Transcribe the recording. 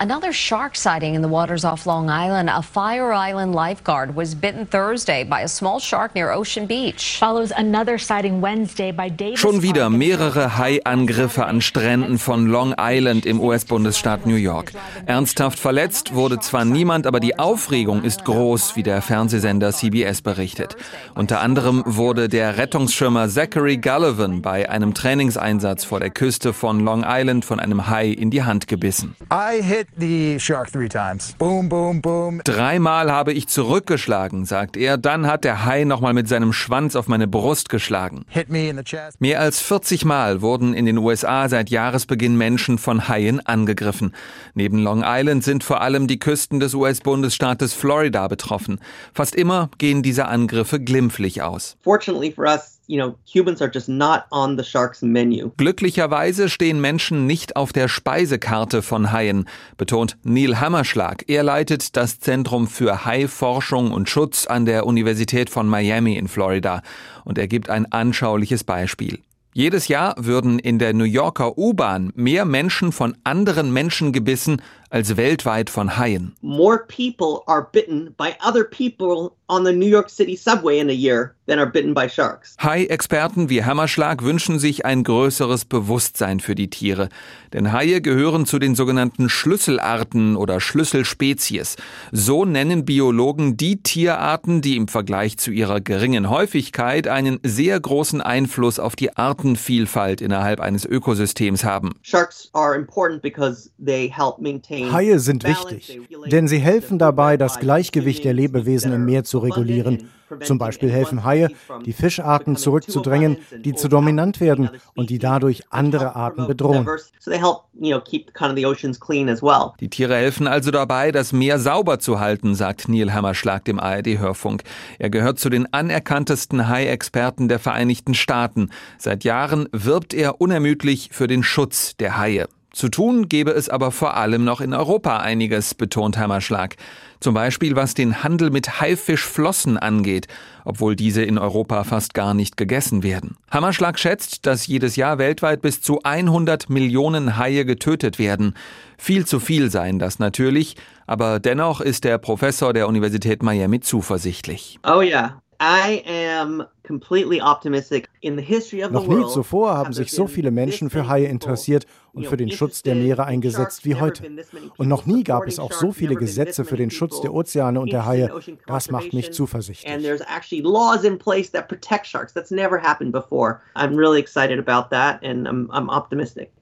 Another shark sighting in the waters off Long Island. A Fire Island lifeguard was bitten Thursday by a small shark near Ocean Beach. Follows another sighting Wednesday by Davis Schon wieder mehrere Haiangriffe an Stränden von Long Island im US-Bundesstaat New York. Ernsthaft verletzt wurde zwar niemand, aber die Aufregung ist groß, wie der Fernsehsender CBS berichtet. Unter anderem wurde der Rettungsschirmer Zachary Gullivan bei einem Trainingseinsatz vor der Küste von Long Island von einem Hai in die Hand gebissen. I hit the shark three times. Boom, boom, boom. Dreimal habe ich zurückgeschlagen, sagt er. Dann hat der Hai nochmal mit seinem Schwanz auf meine Brust geschlagen. Hit me in the chest. Mehr als 40 Mal wurden in den USA seit Jahresbeginn Menschen von Haien angegriffen. Neben Long Island sind vor allem die Küsten des US-Bundesstaates Florida betroffen. Fast immer gehen diese Angriffe glimpflich aus. Fortunately for us, you know, humans are just not on the shark's menu. Glücklicherweise stehen Menschen nicht auf der Speisekarte von Haien, betont Neil Hammerschlag. Er leitet das Zentrum für Haiforschung und Schutz an der Universität von Miami in Florida und er gibt ein anschauliches Beispiel. Jedes Jahr würden in der New Yorker U-Bahn mehr Menschen von anderen Menschen gebissen als weltweit von Haien. More people are bitten by other people on the New York City subway in a year than are bitten by sharks. Hai-Experten wie Hammerschlag wünschen sich ein größeres Bewusstsein für die Tiere. Denn Haie gehören zu den sogenannten Schlüsselarten oder Schlüsselspezies. So nennen Biologen die Tierarten, die im Vergleich zu ihrer geringen Häufigkeit einen sehr großen Einfluss auf die Artenvielfalt innerhalb eines Ökosystems haben. Sharks are important because they help maintain Haie sind wichtig, denn sie helfen dabei, das Gleichgewicht der Lebewesen im Meer zu regulieren. Zum Beispiel helfen Haie, die Fischarten zurückzudrängen, die zu dominant werden und die dadurch andere Arten bedrohen. So they help, you know, keep kind of the oceans clean as well. Die Tiere helfen also dabei, das Meer sauber zu halten, sagt Neil Hammerschlag dem ARD-Hörfunk. Er gehört zu den anerkanntesten Hai-Experten der Vereinigten Staaten. Seit Jahren wirbt er unermüdlich für den Schutz der Haie. Zu tun gebe es aber vor allem noch in Europa einiges, betont Hammerschlag. Zum Beispiel was den Handel mit Haifischflossen angeht, obwohl diese in Europa fast gar nicht gegessen werden. Hammerschlag schätzt, dass jedes Jahr weltweit bis zu 100 Millionen Haie getötet werden. Viel zu viel seien das natürlich, aber dennoch ist der Professor der Universität Miami zuversichtlich. Oh yeah. I am completely optimistic. In the history of the Noch nie world, zuvor haben have sich so viele Menschen für Haie interessiert und für den Schutz der Meere in eingesetzt wie heute. Und noch nie gab es auch so viele Gesetze für den Schutz der Ozeane und der Haie. Das macht mich zuversichtlich. And there's actually laws in place that protect sharks. That's never happened before. I'm really excited about that and I'm, I'm optimistic.